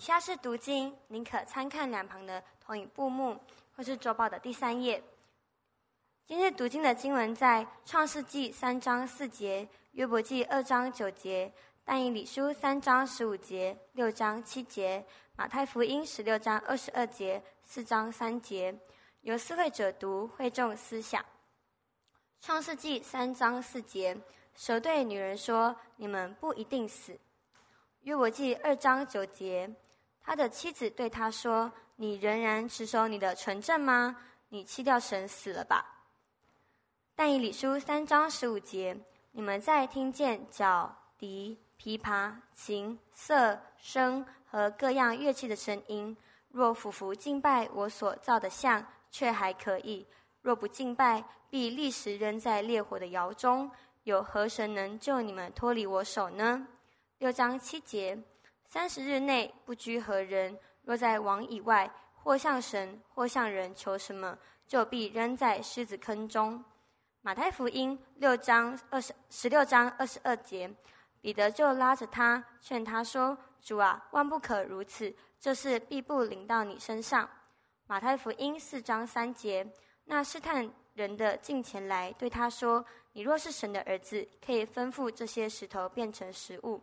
以下是读经，您可参看两旁的投影布幕，或是周报的第三页。今日读经的经文在创世纪三章四节、约伯记二章九节、但以理书三章十五节、六章七节、马太福音十六章二十二节、四章三节。由司会者读，会众思想。创世纪三章四节，蛇对女人说：“你们不一定死。”约伯记二章九节。他的妻子对他说：“你仍然持守你的纯正吗？你弃掉神死了吧？”但以理书三章十五节：“你们在听见角、笛、琵琶、琴、瑟、声和各样乐器的声音，若俯伏敬拜我所造的像，却还可以；若不敬拜，必立时扔在烈火的窑中。有何神能救你们脱离我手呢？”六章七节。三十日内不拘何人，若在王以外，或向神，或向人求什么，就必扔在狮子坑中。马太福音六章二十十六章二十二节，彼得就拉着他，劝他说：“主啊，万不可如此，这事必不临到你身上。”马太福音四章三节，那试探人的近前来，对他说：“你若是神的儿子，可以吩咐这些石头变成食物。”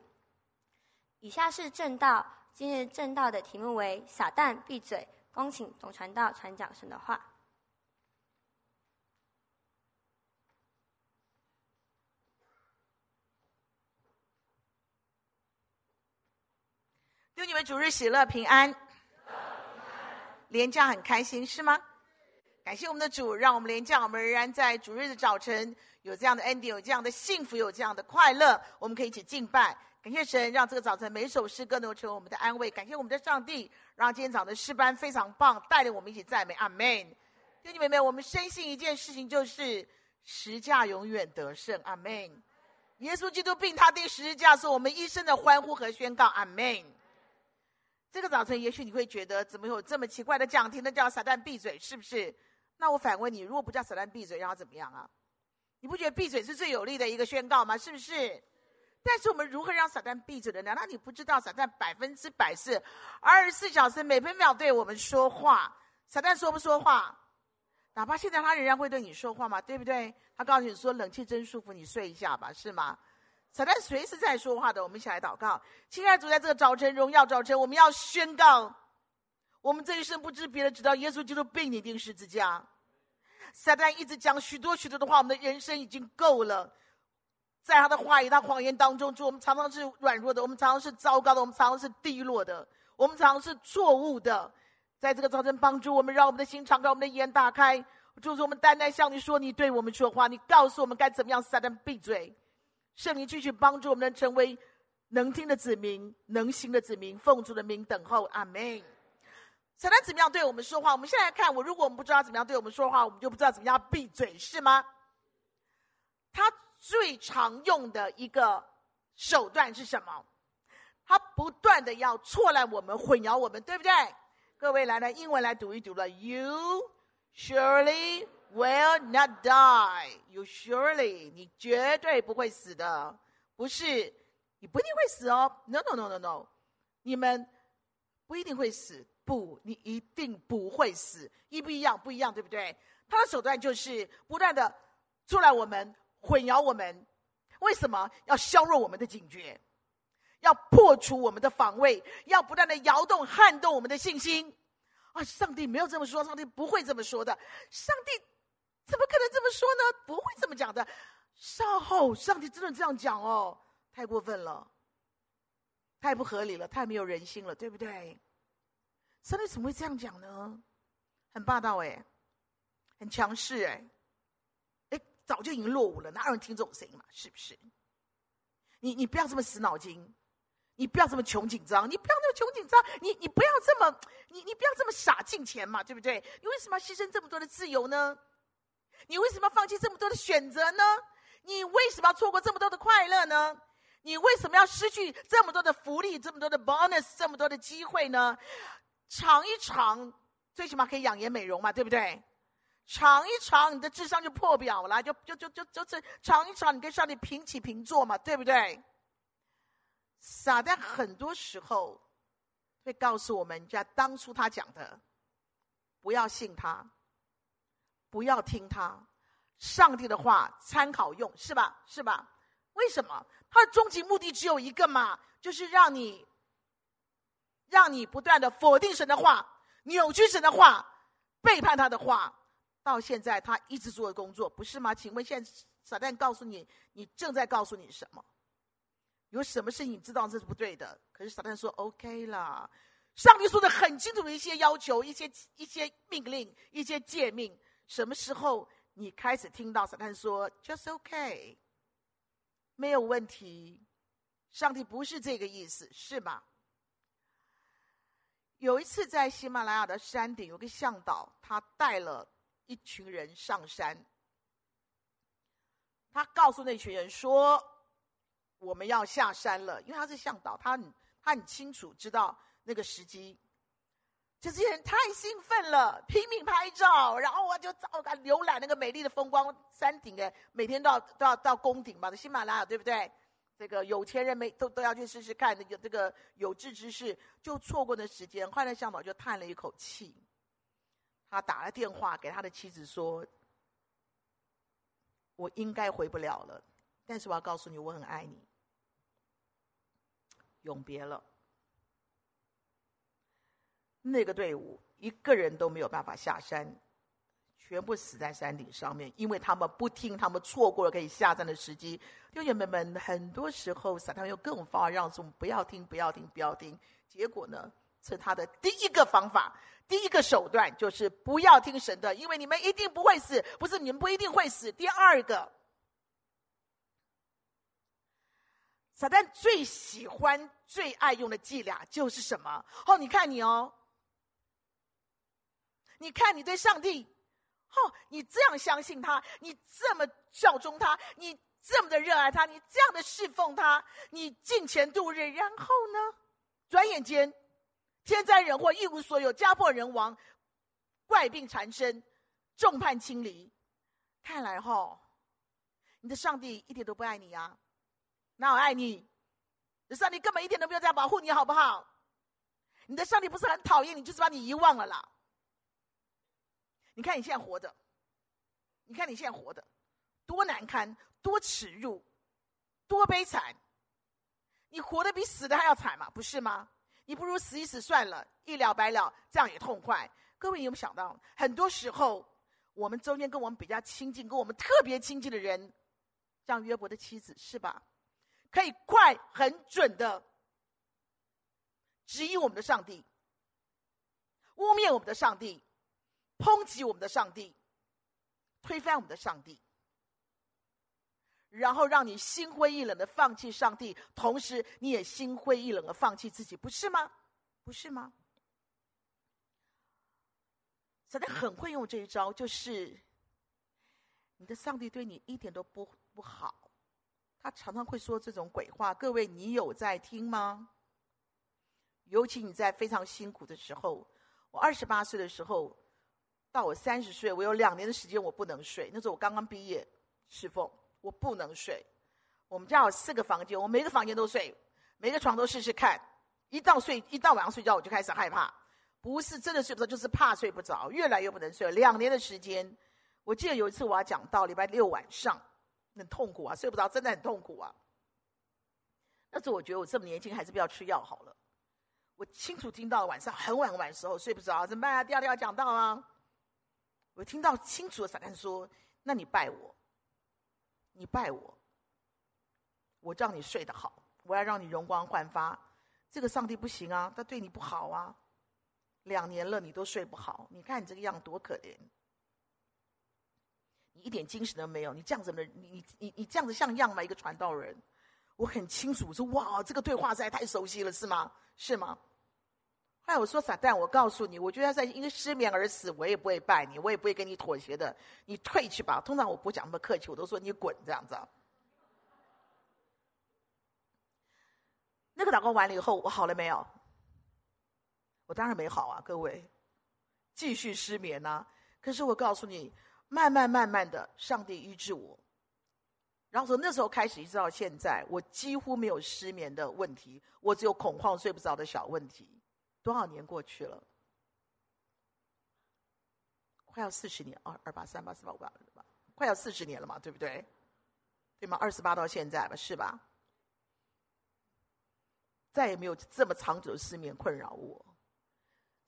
以下是正道，今日正道的题目为“撒旦闭嘴”，恭请总传道传讲神的话。祝你们主日喜乐平安，连假很开心是吗？感谢我们的主，让我们连假我们仍然在主日的早晨有这样的恩典，有这样的幸福，有这样的快乐，我们可以一起敬拜。感谢神，让这个早晨每首诗歌能够成为我们的安慰。感谢我们的上帝，让今天早晨的诗班非常棒，带领我们一起赞美。阿门。弟兄姐妹，我们深信一件事情，就是十架永远得胜。阿门。耶稣基督并他钉十字架，是我们一生的欢呼和宣告。阿门。这个早晨，也许你会觉得，怎么有这么奇怪的讲题呢？叫撒旦闭嘴，是不是？那我反问你，如果不叫撒旦闭嘴，让他怎么样啊？你不觉得闭嘴是最有力的一个宣告吗？是不是？但是我们如何让撒旦闭嘴的？难道你不知道撒旦百分之百是二十四小时每分秒对我们说话？撒旦说不说话？哪怕现在他仍然会对你说话吗？对不对？他告诉你说：“冷气真舒服，你睡一下吧，是吗？”撒旦随时在说话的。我们一起来祷告，亲爱的主，在这个早晨荣耀早晨，我们要宣告：我们这一生不知别的，直到耶稣基督被你钉十字架。撒旦一直讲许多许多的话，我们的人生已经够了。在他的话语、他谎言当中，主，我们常常是软弱的，我们常常是糟糕的，我们常常是低落的，我们常常是错误的。在这个早晨，帮助我们，让我们的心敞开，我们的眼打开。主，我们单单向你说，你对我们说话，你告诉我们该怎么样，撒旦闭嘴。圣灵继续帮助我们，能成为能听的子民，能行的子民，奉主的名等候。阿门。撒旦怎么样对我们说话？我们现在看，我如果我们不知道怎么样对我们说话，我们就不知道怎么样闭嘴，是吗？他。最常用的一个手段是什么？他不断的要错乱我们、混淆我们，对不对？各位来来，英文来读一读了。You surely will not die. You surely，你绝对不会死的。不是，你不一定会死哦。No no no no no，你们不一定会死。不，你一定不会死。一不一样？不一样，对不对？他的手段就是不断的错乱我们。混淆我们，为什么要削弱我们的警觉？要破除我们的防卫，要不断的摇动、撼动我们的信心。啊，上帝没有这么说，上帝不会这么说的。上帝怎么可能这么说呢？不会这么讲的。稍后，上帝真的这样讲哦，太过分了，太不合理了，太没有人性了，对不对？上帝怎么会这样讲呢？很霸道哎，很强势哎。早就已经落伍了，哪有人听这种声音嘛？是不是？你你不要这么死脑筋，你不要这么穷紧张，你不要这么穷紧张，你你不要这么你你不要这么傻进钱嘛，对不对？你为什么要牺牲这么多的自由呢？你为什么要放弃这么多的选择呢？你为什么要错过这么多的快乐呢？你为什么要失去这么多的福利、这么多的 bonus、这么多的机会呢？尝一尝，最起码可以养颜美容嘛，对不对？尝一尝，你的智商就破表了，就就就就就是尝一尝，你跟上帝平起平坐嘛，对不对？撒旦很多时候会告诉我们，就像当初他讲的，不要信他，不要听他，上帝的话参考用，是吧？是吧？为什么？他的终极目的只有一个嘛，就是让你，让你不断的否定神的话，扭曲神的话，背叛他的话。到现在，他一直做的工作，不是吗？请问，现在撒旦告诉你，你正在告诉你什么？有什么事情你知道这是不对的？可是撒旦说 OK 啦，上帝说的很清楚的一些要求、一些一些命令、一些诫命，什么时候你开始听到撒旦说 Just OK，没有问题？上帝不是这个意思，是吗？有一次在喜马拉雅的山顶，有个向导，他带了。一群人上山，他告诉那群人说：“我们要下山了。”因为他是向导，他很他很清楚知道那个时机。这些人太兴奋了，拼命拍照，然后我就照看浏览那个美丽的风光山顶。哎，每天都要都要到宫顶嘛，喜马拉雅对不对？这个有钱人没都都要去试试看，有这个有志之士就错过那时间。后来向导就叹了一口气。他打了电话给他的妻子说：“我应该回不了了，但是我要告诉你，我很爱你。”永别了。那个队伍一个人都没有办法下山，全部死在山顶上面，因为他们不听，他们错过了可以下山的时机。弟兄们们，很多时候撒旦用各种方法让我们不要听，不要听，不要听。结果呢，是他的第一个方法。第一个手段就是不要听神的，因为你们一定不会死，不是你们不一定会死。第二个，撒旦最喜欢、最爱用的伎俩就是什么？哦，你看你哦，你看你对上帝，哦，你这样相信他，你这么效忠他，你这么的热爱他，你这样的侍奉他，你敬虔度日，然后呢，转眼间。天灾人祸一无所有，家破人亡，怪病缠身，众叛亲离。看来哈、哦，你的上帝一点都不爱你啊！哪有爱你？你上帝根本一点都没有在保护你，好不好？你的上帝不是很讨厌你，就是把你遗忘了啦。你看你现在活的，你看你现在活的，多难堪，多耻辱，多悲惨！你活的比死的还要惨嘛？不是吗？你不如死一死算了，一了百了，这样也痛快。各位，有没有想到，很多时候我们中间跟我们比较亲近、跟我们特别亲近的人，像约伯的妻子，是吧？可以快、很准的质疑我们的上帝，污蔑我们的上帝，抨击我们的上帝，推翻我们的上帝。然后让你心灰意冷的放弃上帝，同时你也心灰意冷的放弃自己，不是吗？不是吗？撒旦很会用这一招，就是你的上帝对你一点都不不好，他常常会说这种鬼话。各位，你有在听吗？尤其你在非常辛苦的时候，我二十八岁的时候，到我三十岁，我有两年的时间我不能睡，那时候我刚刚毕业侍奉。我不能睡，我们家有四个房间，我每个房间都睡，每个床都试试看。一到睡，一到晚上睡觉，我就开始害怕，不是真的睡不着，就是怕睡不着，越来越不能睡。两年的时间，我记得有一次我要讲到礼拜六晚上，很痛苦啊，睡不着，真的很痛苦啊。那时我觉得我这么年轻，还是不要吃药好了。我清楚听到晚上很晚很晚的时候睡不着，怎么办啊？第二天要讲到啊。我听到清楚的撒旦说：“那你拜我。”你拜我，我让你睡得好，我要让你容光焕发。这个上帝不行啊，他对你不好啊。两年了，你都睡不好，你看你这个样多可怜，你一点精神都没有。你这样子的，你你你你这样子像样吗？一个传道人，我很清楚，说哇，这个对话实在太熟悉了，是吗？是吗？后来我说撒旦，我告诉你，我觉得在因为失眠而死，我也不会拜你，我也不会跟你妥协的，你退去吧。通常我不讲那么客气，我都说你滚这样子。那个祷告完了以后，我好了没有？我当然没好啊，各位，继续失眠啊。可是我告诉你，慢慢慢慢的，上帝医治我。然后从那时候开始一直到现在，我几乎没有失眠的问题，我只有恐慌睡不着的小问题。多少年过去了？快要四十年，二二八三八四八五八，快要四十年了嘛，对不对？对吗？二十八到现在吧，是吧？再也没有这么长久的失眠困扰我。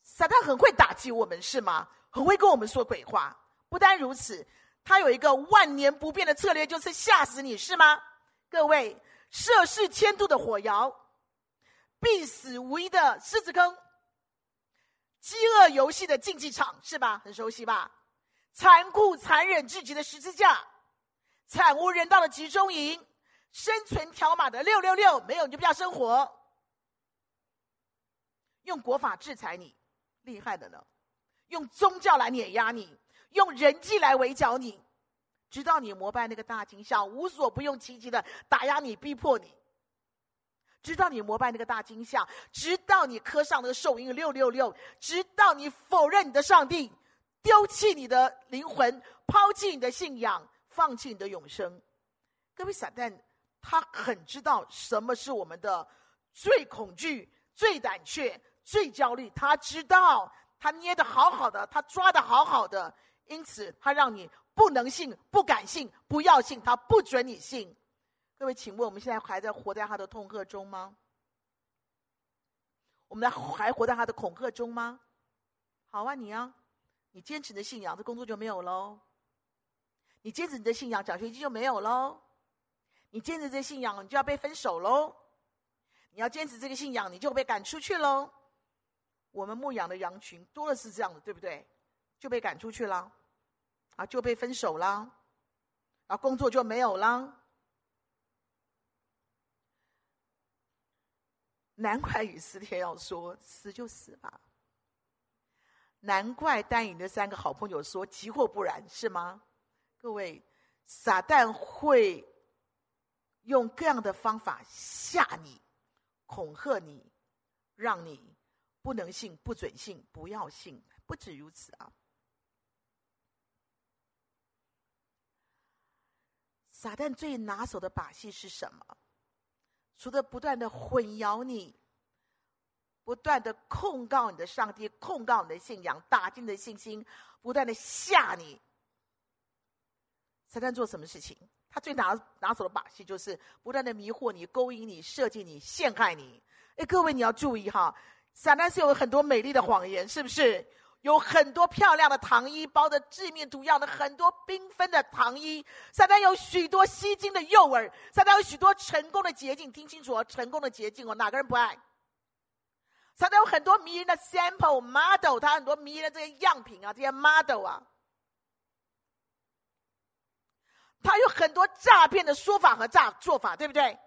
撒旦很会打击我们，是吗？很会跟我们说鬼话。不单如此，他有一个万年不变的策略，就是吓死你，是吗？各位，涉世千度的火窑，必死无疑的狮子坑。饥饿游戏的竞技场是吧？很熟悉吧？残酷残忍至极的十字架，惨无人道的集中营，生存条码的六六六，没有你就不要生活。用国法制裁你，厉害的呢；用宗教来碾压你，用人际来围剿你，直到你膜拜那个大金像，无所不用其极的打压你、逼迫你。直到你膜拜那个大金像，直到你磕上那个兽印六六六，直到你否认你的上帝，丢弃你的灵魂，抛弃你的信仰，放弃你的永生。各位撒旦，他很知道什么是我们的最恐惧、最胆怯、最焦虑。他知道，他捏得好好的，他抓得好好的，因此他让你不能信、不敢信、不要信，他不准你信。各位，请问我们现在还在活在他的痛恨中吗？我们还活在他的恐吓中吗？好啊，你啊，你坚持你的信仰，这工作就没有喽；你坚持你的信仰，奖学金就没有喽；你坚持这信仰，你就要被分手喽；你要坚持这个信仰，你就被赶出去喽。我们牧养的羊群多的是这样的，对不对？就被赶出去了，啊，就被分手了，啊，工作就没有了。难怪雨思天要说死就死吧。难怪但以理的三个好朋友说即或不然，是吗？各位，撒旦会用各样的方法吓你、恐吓你，让你不能信、不准信、不要信。不止如此啊，撒旦最拿手的把戏是什么？除了不断的混淆你，不断的控告你的上帝，控告你的信仰，打击你的信心，不断的吓你。撒旦做什么事情？他最拿拿手的把戏就是不断的迷惑你、勾引你、设计你、陷害你。哎，各位你要注意哈，撒旦是有很多美丽的谎言，是不是？有很多漂亮的糖衣，包着致命毒药的很多缤纷的糖衣。撒旦有许多吸睛的诱饵，撒旦有许多成功的捷径。听清楚哦，成功的捷径哦，哪个人不爱？撒旦有很多迷人的 sample model，他很多迷人的这些样品啊，这些 model 啊。他有很多诈骗的说法和诈做法，对不对？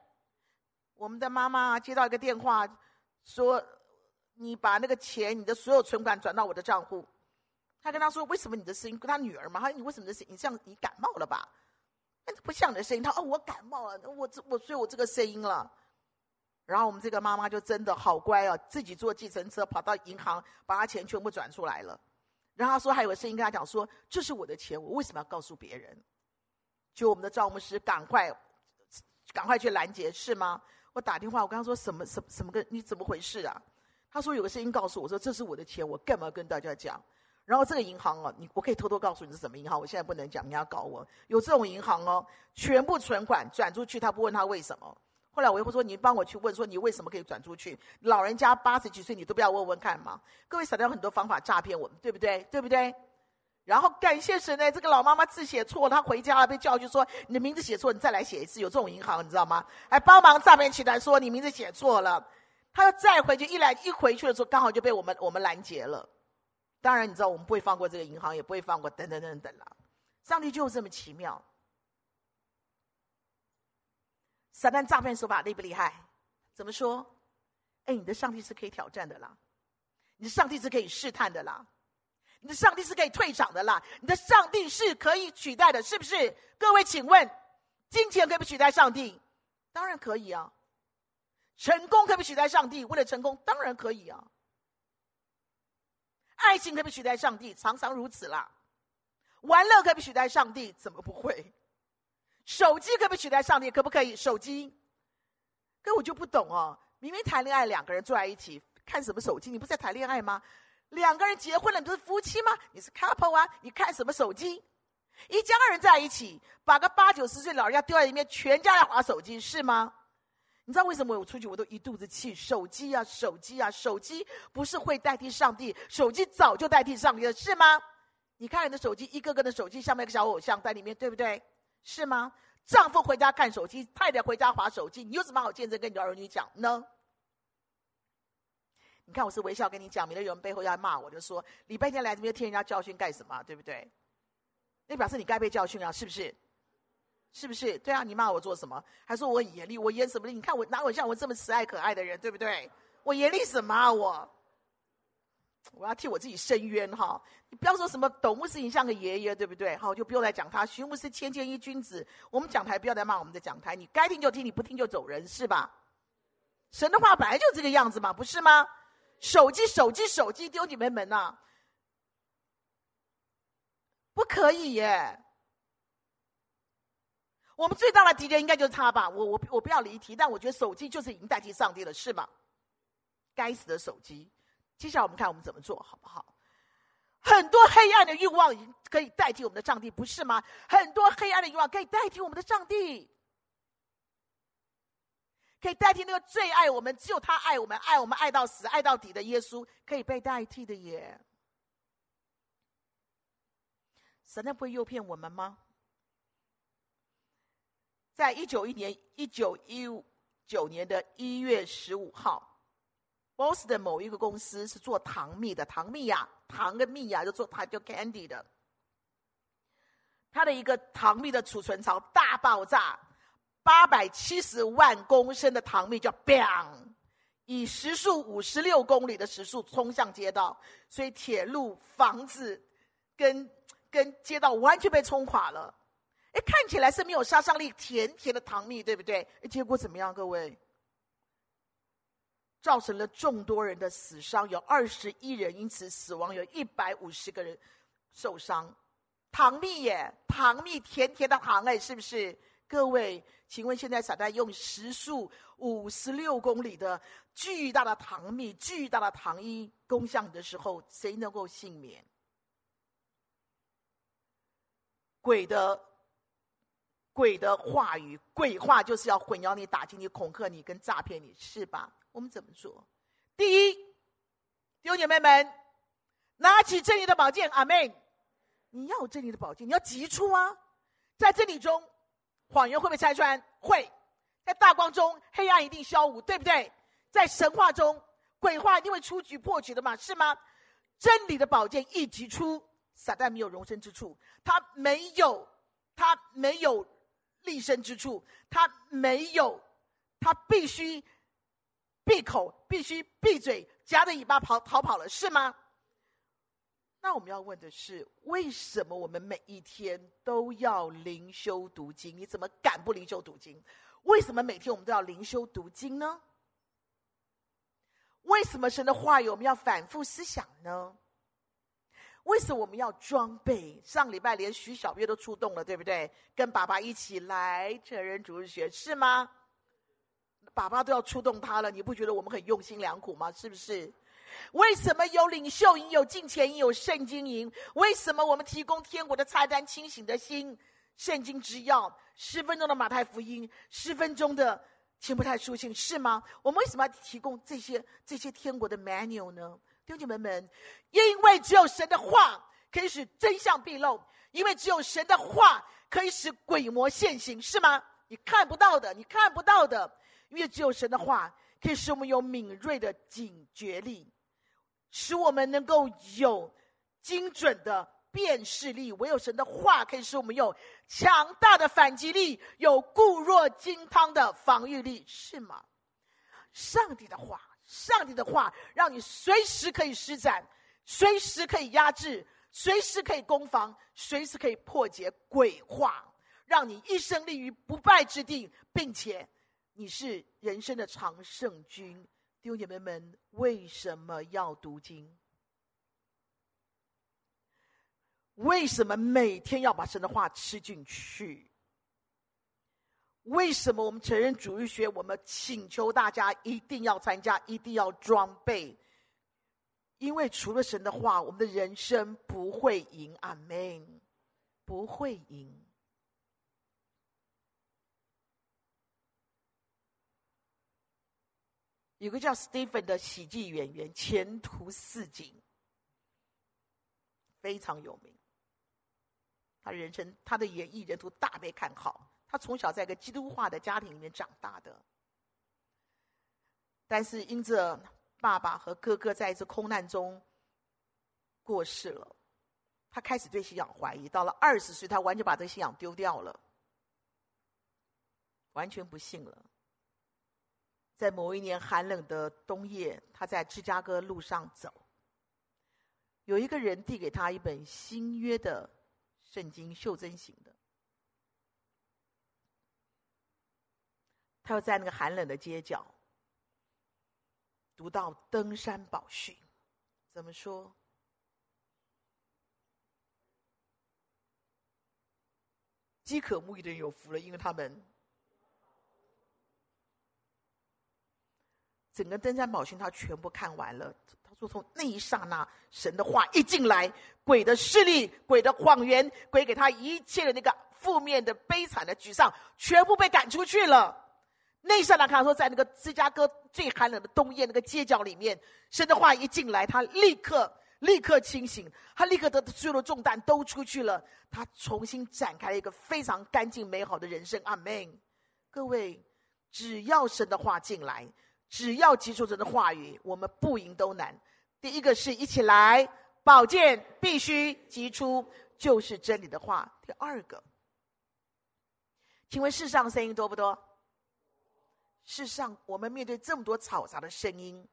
我们的妈妈接到一个电话，说。你把那个钱，你的所有存款转到我的账户。他跟他说：“为什么你的声音跟他女儿嘛？他说：“你为什么的声音像你感冒了吧？那不像你的声音。”他说：“哦，我感冒了，我这我所以我这个声音了。”然后我们这个妈妈就真的好乖哦，自己坐计程车跑到银行，把他钱全部转出来了。然后他说还有个声音跟他讲说：“这是我的钱，我为什么要告诉别人？”就我们的赵牧师赶快赶快去拦截，是吗？我打电话，我跟他说：“什么什么什么个？你怎么回事啊？”他说有个声音告诉我说，这是我的钱，我干嘛跟大家讲？然后这个银行哦，你我可以偷偷告诉你是什么银行，我现在不能讲，你要搞我。有这种银行哦，全部存款转出去，他不问他为什么。后来我又会说，你帮我去问，说你为什么可以转出去？老人家八十几岁，你都不要问问看吗？各位，撒旦有很多方法诈骗我们，对不对？对不对？然后感谢神呢，这个老妈妈字写错，她回家了被教训说你的名字写错，你再来写一次。有这种银行你知道吗？还帮忙诈骗集团说你名字写错了。他要再回去，一来一回去的时候，刚好就被我们我们拦截了。当然，你知道我们不会放过这个银行，也不会放过等等等等了。上帝就是这么奇妙。撒旦诈骗手法厉不厉害？怎么说？哎，你的上帝是可以挑战的啦，你的上帝是可以试探的啦，你的上帝是可以退场的啦，你的上帝是可以取代的，是不是？各位，请问，金钱可不可以取代上帝？当然可以啊。成功可不可以取代上帝？为了成功，当然可以啊。爱情可不可以取代上帝？常常如此啦。玩乐可不可以取代上帝？怎么不会？手机可不可以取代上帝？可不可以？手机，可我就不懂哦。明明谈恋爱，两个人坐在一起，看什么手机？你不是在谈恋爱吗？两个人结婚了，你不是夫妻吗？你是 couple 啊？你看什么手机？一家人在一起，把个八九十岁老人家丢在里面，全家来划手机，是吗？你知道为什么我出去我都一肚子气？手机啊，手机啊，手机不是会代替上帝，手机早就代替上帝了，是吗？你看你的手机，一个个的手机上面有个小偶像在里面，对不对？是吗？丈夫回家看手机，太太回家划手机，你有什么好见证跟你的儿女讲呢？你看我是微笑跟你讲，免得有人背后要骂我，就说礼拜天来这边听人家教训干什么？对不对？那表示你该被教训啊，是不是？是不是？对啊，你骂我做什么？还说我很严厉，我严什么厉？你看我哪有像我这么慈爱可爱的人，对不对？我严厉什么啊？我，我要替我自己申冤哈！你不要说什么董牧师你像个爷爷，对不对？好，就不用来讲他。徐牧师谦谦一君子，我们讲台不要再骂我们的讲台，你该听就听，你不听就走人，是吧？神的话本来就这个样子嘛，不是吗？手机，手机，手机，丢你们门呐！不可以耶！我们最大的敌人应该就是他吧？我我我不要离题，但我觉得手机就是已经代替上帝了，是吗？该死的手机！接下来我们看我们怎么做好不好？很多黑暗的欲望已经可以代替我们的上帝，不是吗？很多黑暗的欲望可以代替我们的上帝，可以代替那个最爱我们、只有他爱我们、爱我们爱到死、爱到底的耶稣，可以被代替的耶。神那不会诱骗我们吗？在一九一年一九一九年的一月十五号，，Boston 某一个公司是做糖蜜的，糖蜜呀，糖跟蜜呀，就做它叫 candy 的。它的一个糖蜜的储存槽大爆炸，八百七十万公升的糖蜜叫 bang，以时速五十六公里的时速冲向街道，所以铁路、房子跟跟街道完全被冲垮了。哎，看起来是没有杀伤力，甜甜的糖蜜，对不对？结果怎么样，各位？造成了众多人的死伤，有二十一人因此死亡，有一百五十个人受伤。糖蜜耶，糖蜜，甜甜的糖，哎，是不是？各位，请问现在撒旦用时速五十六公里的巨大的糖蜜、巨大的糖衣攻向你的时候，谁能够幸免？鬼的。鬼的话语，鬼话就是要混淆你、打击你、恐吓你、跟诈骗你，是吧？我们怎么做？第一，弟兄姐妹们，拿起真理的宝剑，阿门。你要有真理的宝剑，你要击出啊！在真理中，谎言会被拆穿，会在大光中，黑暗一定消无，对不对？在神话中，鬼话一定会出局破局的嘛，是吗？真理的宝剑一击出，撒旦没有容身之处，他没有，他没有。立身之处，他没有，他必须闭口，必须闭嘴，夹着尾巴跑逃跑了，是吗？那我们要问的是，为什么我们每一天都要灵修读经？你怎么敢不灵修读经？为什么每天我们都要灵修读经呢？为什么神的话语我们要反复思想呢？为什么我们要装备？上礼拜连徐小月都出动了，对不对？跟爸爸一起来成人主日学，是吗？爸爸都要出动他了，你不觉得我们很用心良苦吗？是不是？为什么有领袖营、有金钱营、有圣经营？为什么我们提供天国的菜单、清醒的心、圣经之钥、十分钟的马太福音、十分钟的提摩太书信，是吗？我们为什么要提供这些这些天国的 menu 呢？弟兄们们，因为只有神的话可以使真相毕露，因为只有神的话可以使鬼魔现形，是吗？你看不到的，你看不到的，因为只有神的话可以使我们有敏锐的警觉力，使我们能够有精准的辨识力。唯有神的话可以使我们有强大的反击力，有固若金汤的防御力，是吗？上帝的话。上帝的话，让你随时可以施展，随时可以压制，随时可以攻防，随时可以破解鬼话，让你一生立于不败之地，并且你是人生的常胜军。弟兄姐妹们，为什么要读经？为什么每天要把神的话吃进去？为什么我们承认主日学？我们请求大家一定要参加，一定要装备，因为除了神的话，我们的人生不会赢。阿门，不会赢。有个叫 Stephen 的喜剧演员，前途似锦，非常有名。他人生，他的演艺人途大被看好。他从小在一个基督化的家庭里面长大的，但是因着爸爸和哥哥在一次空难中过世了，他开始对信仰怀疑。到了二十岁，他完全把这个信仰丢掉了，完全不信了。在某一年寒冷的冬夜，他在芝加哥路上走，有一个人递给他一本新约的圣经，袖珍型的。他要在那个寒冷的街角读到登山宝训，怎么说？饥渴慕义的人有福了，因为他们整个登山宝训他全部看完了。他说：“从那一刹那，神的话一进来，鬼的势力、鬼的谎言、鬼给他一切的那个负面的、悲惨的、沮丧，全部被赶出去了。”那一刹那，看说，在那个芝加哥最寒冷的冬夜，那个街角里面，神的话一进来，他立刻立刻清醒，他立刻的所有的重担都出去了，他重新展开了一个非常干净美好的人生。阿门。各位，只要神的话进来，只要接受神的话语，我们不赢都难。第一个是一起来，宝剑必须击出，就是真理的话。第二个，请问世上声音多不多？事实上，我们面对这么多嘈杂的声音，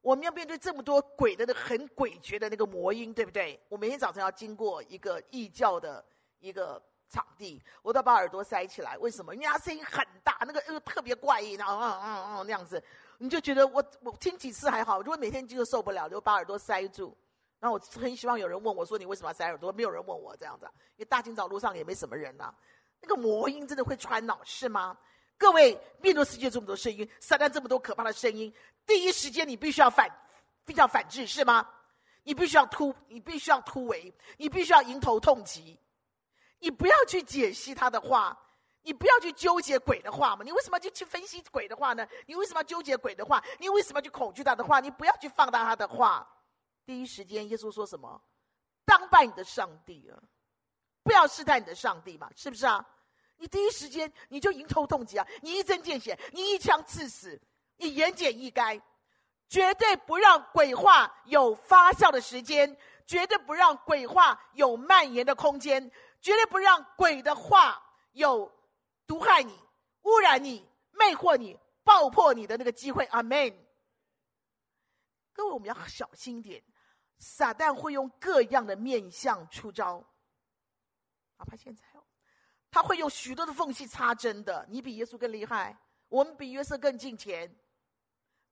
我们要面对这么多鬼的那很诡谲的那个魔音，对不对？我每天早晨要经过一个异教的一个场地，我都要把耳朵塞起来。为什么？因为它声音很大，那个呃特别怪异，然后嗯嗯嗯那样子，你就觉得我我听几次还好，如果每天就受不了，就把耳朵塞住。然后我很希望有人问我说：“你为什么要塞耳朵？”没有人问我这样子，因为大清早路上也没什么人呐、那个魔音真的会穿脑是吗？各位，面对世界这么多声音，撒旦这么多可怕的声音，第一时间你必须要反，必须要反制，是吗？你必须要突，你必须要突围，你必须要迎头痛击。你不要去解析他的话，你不要去纠结鬼的话嘛。你为什么要去分析鬼的话呢？你为什么要纠结鬼的话？你为什么要去恐惧他的话？你不要去放大他的话。第一时间，耶稣说什么？当拜你的上帝啊，不要试探你的上帝嘛，是不是啊？你第一时间你就迎头痛击啊！你一针见血，你一枪刺死，你言简意赅，绝对不让鬼话有发酵的时间，绝对不让鬼话有蔓延的空间，绝对不让鬼的话有毒害你、污染你、魅惑你、爆破你的那个机会。阿门。各位，我们要小心点，撒旦会用各样的面相出招，哪怕现在。他会用许多的缝隙插针的。你比耶稣更厉害，我们比约瑟更敬虔。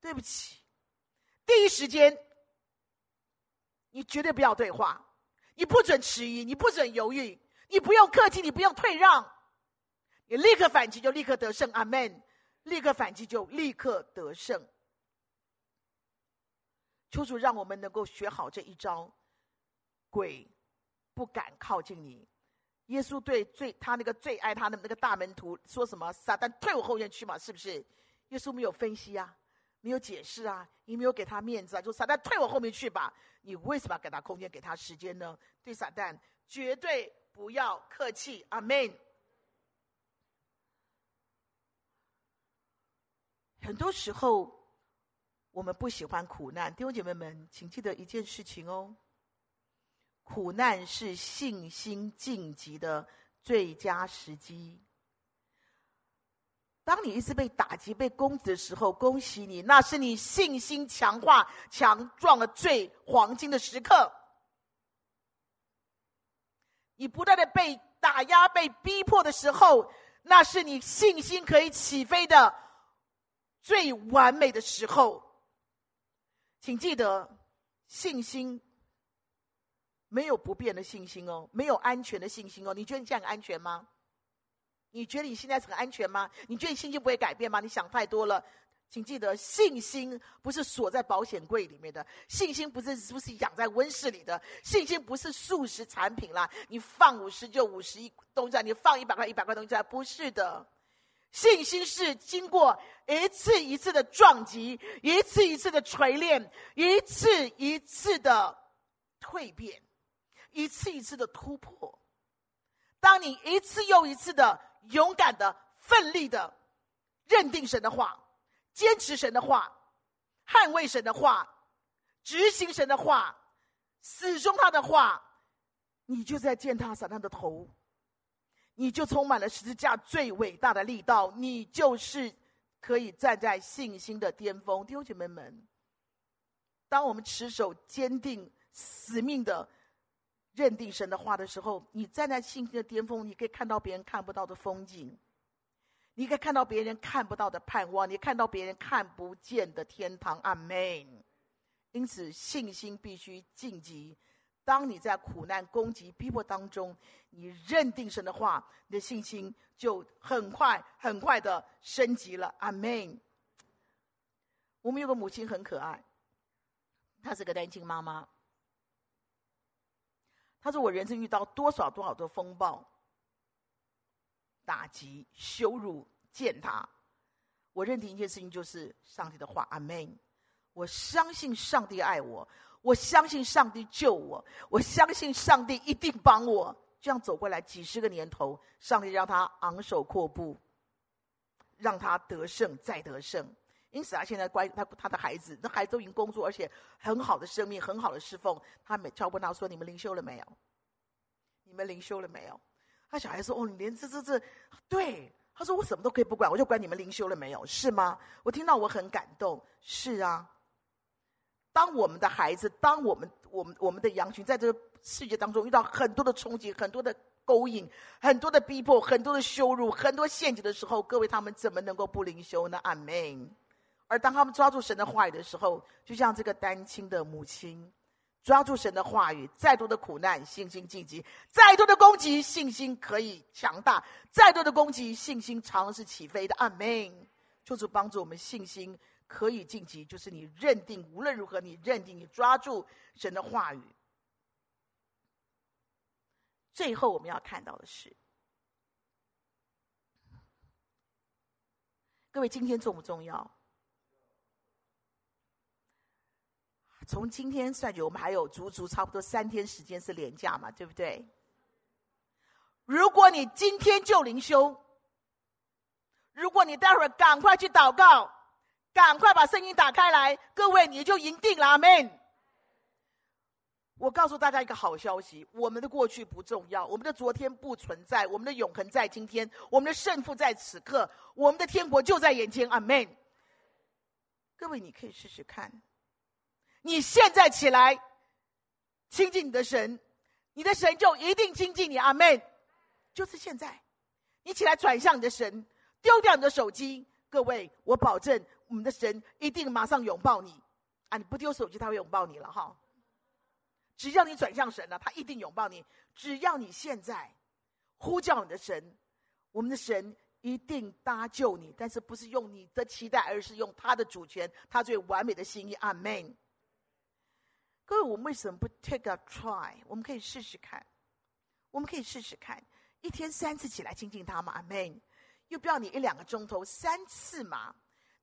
对不起，第一时间，你绝对不要对话，你不准迟疑，你不准犹豫，你不用客气，你不用退让，你立刻反击就立刻得胜。阿门！立刻反击就立刻得胜。求主让我们能够学好这一招，鬼不敢靠近你。耶稣对最他那个最爱他的那个大门徒说什么？撒旦退我后面去嘛，是不是？耶稣没有分析啊，没有解释啊，你没有给他面子啊，就撒旦退我后面去吧。你为什么要给他空间，给他时间呢？对撒旦绝对不要客气。阿门。很多时候我们不喜欢苦难，弟兄姐妹们，请记得一件事情哦。苦难是信心晋级的最佳时机。当你一直被打击、被攻击的时候，恭喜你，那是你信心强化、强壮的最黄金的时刻。你不断的被打压、被逼迫的时候，那是你信心可以起飞的最完美的时候。请记得，信心。没有不变的信心哦，没有安全的信心哦。你觉得你这样安全吗？你觉得你现在很安全吗？你觉得你信心不会改变吗？你想太多了。请记得，信心不是锁在保险柜里面的，信心不是不是养在温室里的，信心不是速食产品啦。你放五十就五十一东西，你放一百块一百块东西，不是的。信心是经过一次一次的撞击，一次一次的锤炼，一次一次的蜕变，一次一次的突破。当你一次又一次的勇敢的、奋力的认定神的话。坚持神的话，捍卫神的话，执行神的话，始终他的话，你就在践踏撒旦的头，你就充满了十字架最伟大的力道，你就是可以站在信心的巅峰。弟兄姐妹们，当我们持守坚定死命的认定神的话的时候，你站在信心的巅峰，你可以看到别人看不到的风景。你可以看到别人看不到的盼望，你看到别人看不见的天堂。阿门。因此，信心必须晋级。当你在苦难、攻击、逼迫当中，你认定神的话，你的信心就很快、很快的升级了。阿门。我们有个母亲很可爱，她是个单亲妈妈。他说：“我人生遇到多少多少的风暴。”打击、羞辱、践踏，我认定一件事情就是上帝的话。阿门。我相信上帝爱我，我相信上帝救我，我相信上帝一定帮我。这样走过来几十个年头，上帝让他昂首阔步，让他得胜再得胜。因此，他现在关他他的孩子，那孩子都已经工作，而且很好的生命，很好的侍奉。他每敲问他说：“你们灵修了没有？你们灵修了没有？”他小孩说：“哦，你连这这这，对。”他说：“我什么都可以不管，我就管你们灵修了没有，是吗？”我听到我很感动。是啊，当我们的孩子，当我们我们我们的羊群在这个世界当中遇到很多的冲击、很多的勾引、很多的逼迫、很多的羞辱、很多陷阱的时候，各位他们怎么能够不灵修呢？阿门。而当他们抓住神的话语的时候，就像这个单亲的母亲。抓住神的话语，再多的苦难，信心晋级；再多的攻击，信心可以强大；再多的攻击，信心常是起飞的。阿门。就是帮助我们，信心可以晋级，就是你认定，无论如何，你认定，你抓住神的话语。最后，我们要看到的是，各位，今天重不重要？从今天算起，我们还有足足差不多三天时间是连假嘛，对不对？如果你今天就灵修，如果你待会儿赶快去祷告，赶快把声音打开来，各位你就赢定了，阿门。我告诉大家一个好消息：我们的过去不重要，我们的昨天不存在，我们的永恒在今天，我们的胜负在此刻，我们的天国就在眼前，阿门。各位，你可以试试看。你现在起来亲近你的神，你的神就一定亲近你。阿门。就是现在，你起来转向你的神，丢掉你的手机。各位，我保证，我们的神一定马上拥抱你。啊，你不丢手机，他会拥抱你了哈。只要你转向神了，他一定拥抱你。只要你现在呼叫你的神，我们的神一定搭救你。但是不是用你的期待，而是用他的主权，他最完美的心意。阿门。各位，我们为什么不 take a try？我们可以试试看，我们可以试试看，一天三次起来亲近他嘛，阿门。又不要你一两个钟头，三次嘛，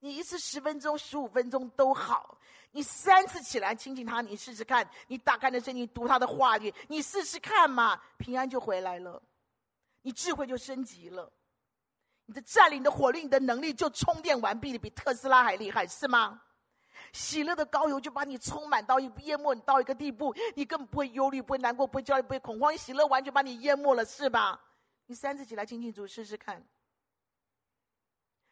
你一次十分钟、十五分钟都好。你三次起来亲近他，你试试看，你打开的圣经读他的话语，你试试看嘛，平安就回来了，你智慧就升级了，你的占领的火力、你的能力就充电完毕了，比特斯拉还厉害，是吗？喜乐的膏油就把你充满到一淹没你到一个地步，你根本不会忧虑，不会难过，不会焦虑，不会恐慌。喜乐完全把你淹没了，是吧？你三次起来亲近主试试看，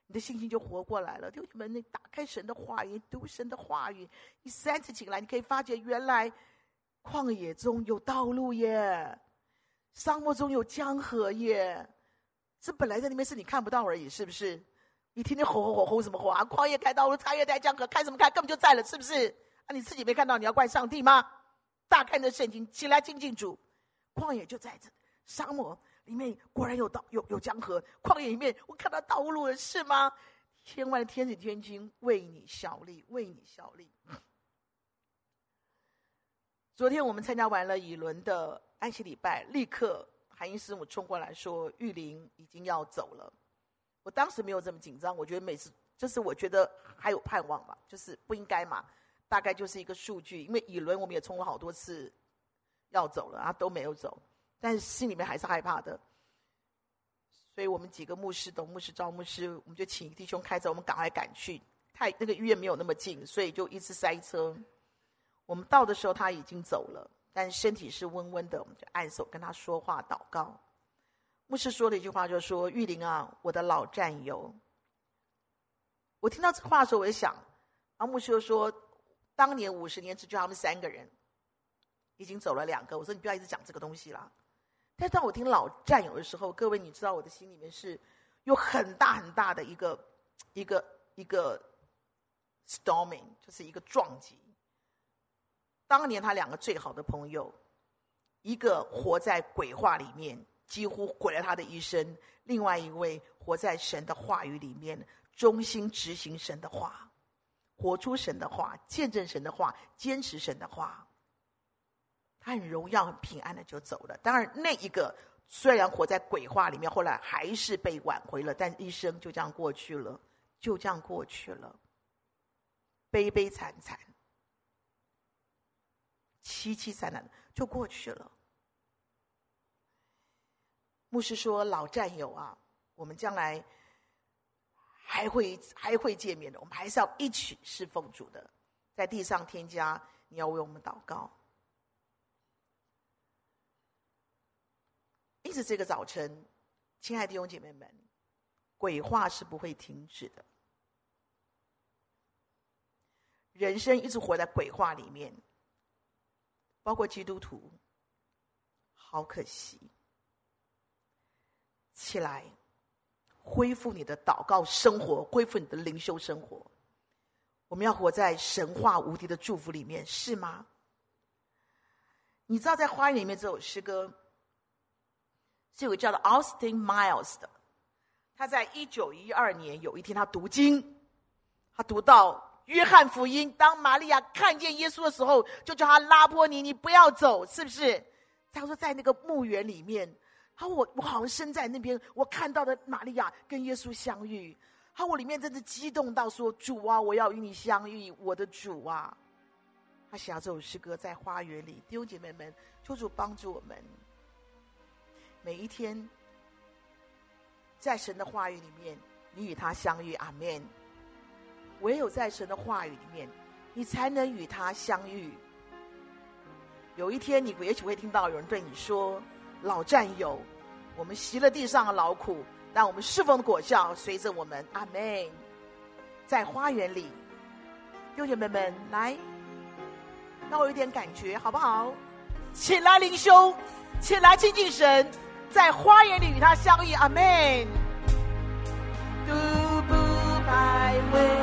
你的信心就活过来了。弟兄们，你打开神的话语，读神的话语，你三次起来，你可以发觉原来旷野中有道路耶，沙漠中有江河耶。这本来在里面是你看不到而已，是不是？你天天吼吼吼吼什么吼啊？旷野开道路，插叶带江河，开什么开？根本就在了，是不是？啊，你自己没看到，你要怪上帝吗？大开的圣经，起来敬敬主，旷野就在这，沙漠里面果然有道有有江河，旷野里面我看到道路了，是吗？千万天使天军为你效力，为你效力。昨天我们参加完了以伦的安息礼拜，立刻韩英师母冲过来说：“玉玲已经要走了。”我当时没有这么紧张，我觉得每次就是我觉得还有盼望嘛，就是不应该嘛，大概就是一个数据。因为以轮我们也冲了好多次要走了啊，都没有走，但是心里面还是害怕的。所以我们几个牧师，董牧师、赵牧师，我们就请弟兄开车，我们赶快赶去。太那个医院没有那么近，所以就一直塞车。我们到的时候他已经走了，但身体是温温的，我们就按手跟他说话祷告。牧师说了一句话，就说：“玉玲啊，我的老战友。”我听到这话的时候，我就想，然后牧师就说：“当年五十年只就他们三个人，已经走了两个。”我说：“你不要一直讲这个东西啦。”但当我听老战友的时候，各位你知道我的心里面是有很大很大的一个一个一个 storming，就是一个撞击。当年他两个最好的朋友，一个活在鬼话里面。几乎毁了他的一生。另外一位活在神的话语里面，忠心执行神的话，活出神的话，见证神的话，坚持神的话。他很荣耀、很平安的就走了。当然，那一个虽然活在鬼话里面，后来还是被挽回了，但一生就这样过去了，就这样过去了，悲悲惨惨、凄凄惨惨就过去了。牧师说：“老战友啊，我们将来还会还会见面的，我们还是要一起侍奉主的，在地上添加，你要为我们祷告。”因此，这个早晨，亲爱的弟兄姐妹们，鬼话是不会停止的。人生一直活在鬼话里面，包括基督徒，好可惜。起来，恢复你的祷告生活，恢复你的灵修生活。我们要活在神话无敌的祝福里面，是吗？你知道，在花园里面这首诗歌，是有个叫做 Austin Miles 的。他在一九一二年有一天，他读经，他读到约翰福音，当玛利亚看见耶稣的时候，就叫他拉波尼，你不要走，是不是？他说，在那个墓园里面。好，我我好像身在那边，我看到的玛利亚跟耶稣相遇。好，我里面真的激动到说：“主啊，我要与你相遇，我的主啊！”他写下这首诗歌在花园里，弟兄姐妹们，求主帮助我们，每一天在神的话语里面，你与他相遇。阿门。唯有在神的话语里面，你才能与他相遇。有一天，你也许会听到有人对你说。老战友，我们习了地上的劳苦，但我们侍奉的果效随着我们。阿门。在花园里，弟兄姐妹们来，让我有点感觉，好不好？请来灵修，请来亲近神，在花园里与他相遇。阿门。独步徘徊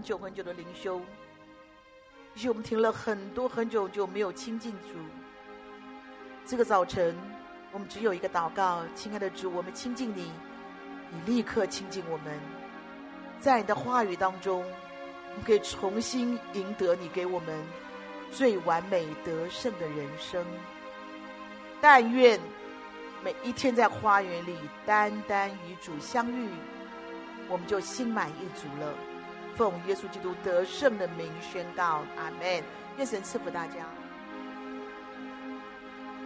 很久很久的灵修，也许我们停了很多很久就没有亲近主。这个早晨，我们只有一个祷告，亲爱的主，我们亲近你，你立刻亲近我们，在你的话语当中，我们可以重新赢得你给我们最完美得胜的人生。但愿每一天在花园里单单与主相遇，我们就心满意足了。奉耶稣基督得胜的名宣告，阿门。愿神赐福大家。